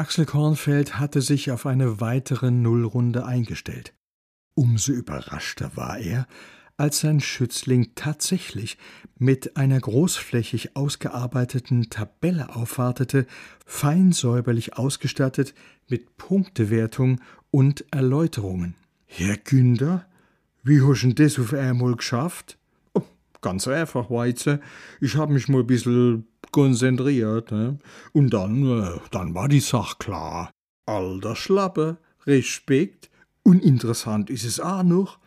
Axel Kornfeld hatte sich auf eine weitere Nullrunde eingestellt. Umso überraschter war er, als sein Schützling tatsächlich mit einer großflächig ausgearbeiteten Tabelle aufwartete, fein säuberlich ausgestattet mit Punktewertung und Erläuterungen. Herr Günder, wie hast du das auf einmal geschafft? Oh, ganz einfach, Weize. Ich hab mich mal ein bisschen konzentriert. Ne? Und dann, äh, dann war die Sache klar. Alter Schlappe, Respekt. Uninteressant ist es auch noch.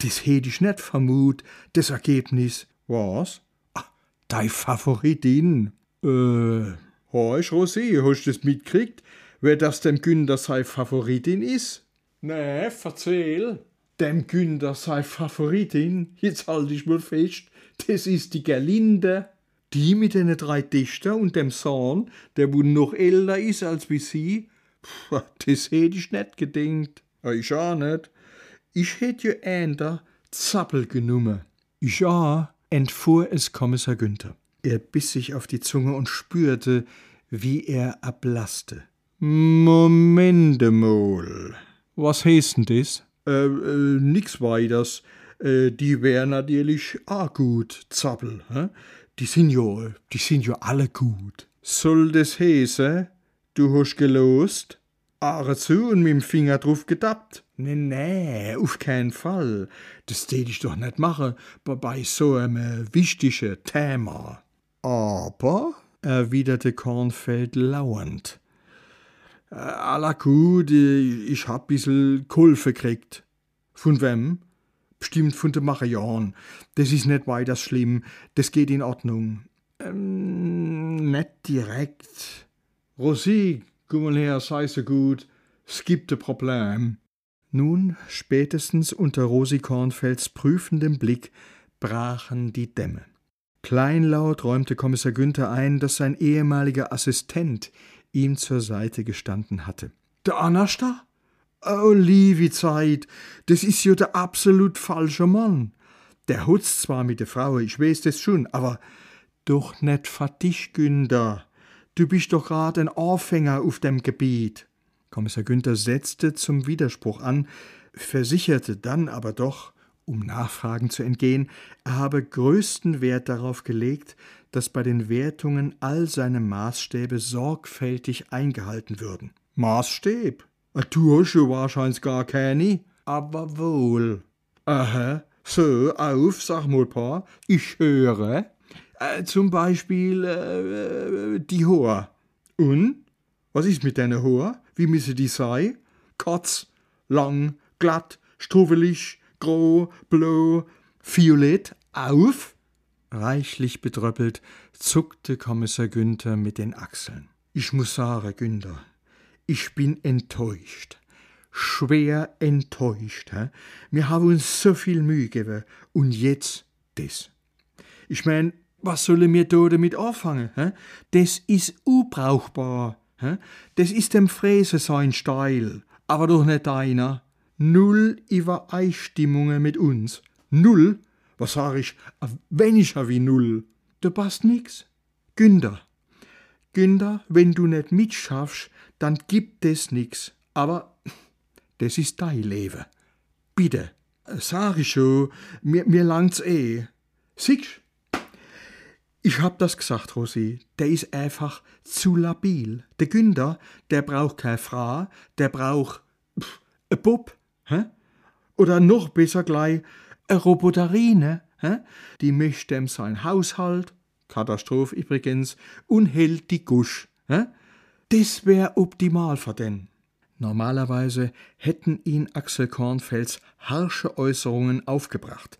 Das hätte ich nicht vermut, das Ergebnis. Was? Ah, dein Favoritin. Äh, horch, Rosé, hast du das mitgekriegt, wer das dem Günther sei Favoritin ist? Nee, erzähl. Dem Günther sei Favoritin, jetzt halt ich mal fest, das ist die Gerlinde. Die mit den drei Dichter und dem Sohn, der wohl noch älter ist als wie sie, Puh, das hätt ich nicht gedenkt. Ich auch nicht. Ich hätt ja änder Zappel genommen. Ich auch, entfuhr es Kommissar Günther. Er biss sich auf die Zunge und spürte, wie er ablasste. Momente mal. Was heißt denn das? Äh, äh, nix weiters. Äh, die wär natürlich auch gut, Zappel. Hä? Die sind ja, die sind ja alle gut. Soll das heißen, du hast gelost? Aare zu und mit dem Finger drauf gedappt? Nee, nee, auf keinen Fall. Das tät ich doch nicht machen bei so einem wichtigen Thema. Aber, erwiderte Kornfeld lauernd, äh, aller gut, ich hab bissel Kulfe kriegt. Von wem? Bestimmt von der Marion. Das ist nicht weiter schlimm. Das geht in Ordnung. Ähm, nicht direkt. Rosi, komm her, sei so gut. Es gibt ein Problem. Nun, spätestens unter Rosi Kornfelds prüfendem Blick, brachen die Dämme. Kleinlaut räumte Kommissar Günther ein, dass sein ehemaliger Assistent ihm zur Seite gestanden hatte. Der Anasta? Oh, liebe Zeit, das ist ja der absolut falsche Mann. Der hutzt zwar mit der Frau, ich weiß das schon, aber doch nicht für dich, Günther. Du bist doch grad ein Anfänger auf dem Gebiet. Kommissar Günther setzte zum Widerspruch an, versicherte dann aber doch, um Nachfragen zu entgehen, er habe größten Wert darauf gelegt, dass bei den Wertungen all seine Maßstäbe sorgfältig eingehalten würden. Maßstäb? Du hast wahrscheinlich gar keine. Aber wohl. Aha, so, auf, sag mal paar. Ich höre. Äh, zum Beispiel äh, die Hoher. Und? Was ist mit deiner Hoher? Wie müsse die sein? Kurz, lang, glatt, struwelig, grau, blau, violett, auf? Reichlich bedröppelt zuckte Kommissar Günther mit den Achseln. Ich muss sagen, Günther, ich bin enttäuscht. Schwer enttäuscht. He? Wir haben uns so viel Mühe gegeben. Und jetzt das. Ich mein, was sollen wir da damit anfangen? He? Das ist unbrauchbar. He? Das ist dem Fräse sein Steil. Aber doch nicht deiner. Null Übereinstimmungen mit uns. Null? Was sag ich? Weniger wie null. Du passt nix. Günder. Günder, wenn du nicht mitschaffst, dann gibt es nix. Aber das ist dein Leben. Bitte, sag ich schon, mir, mir langt's eh. Siehst ich hab das gesagt, Rosi. Der ist einfach zu labil. Der Günder, der braucht keine Frau, der braucht a Bub, hä? Oder noch besser gleich a Roboterine, hä? Die mischt dem sein Haushalt, Katastrophe übrigens, und hält die Gusch, hä? Das wär optimal für den. Normalerweise hätten ihn Axel Kornfels harsche Äußerungen aufgebracht,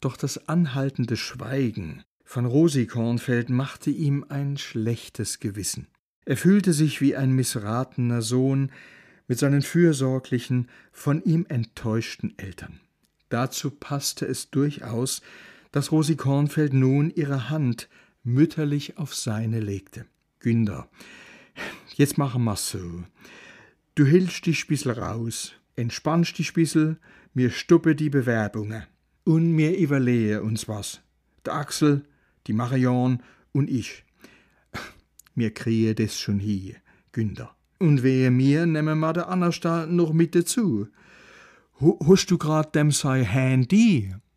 doch das anhaltende Schweigen von Rosi Kornfeld machte ihm ein schlechtes Gewissen. Er fühlte sich wie ein missratener Sohn mit seinen fürsorglichen, von ihm enttäuschten Eltern. Dazu passte es durchaus, dass Rosi Kornfeld nun ihre Hand mütterlich auf seine legte. Günder, Jetzt machen wir's so. Du hältst dich bissel raus, entspannst dich bissel, mir stuppe die Bewerbungen. Und mir überlehe uns was. Der Axel, die Marion und ich. Mir kriege das schon hier, Günder. Und wehe mir, nehme ma de Annersta noch mit dazu. Hast du grad dem sei Handy?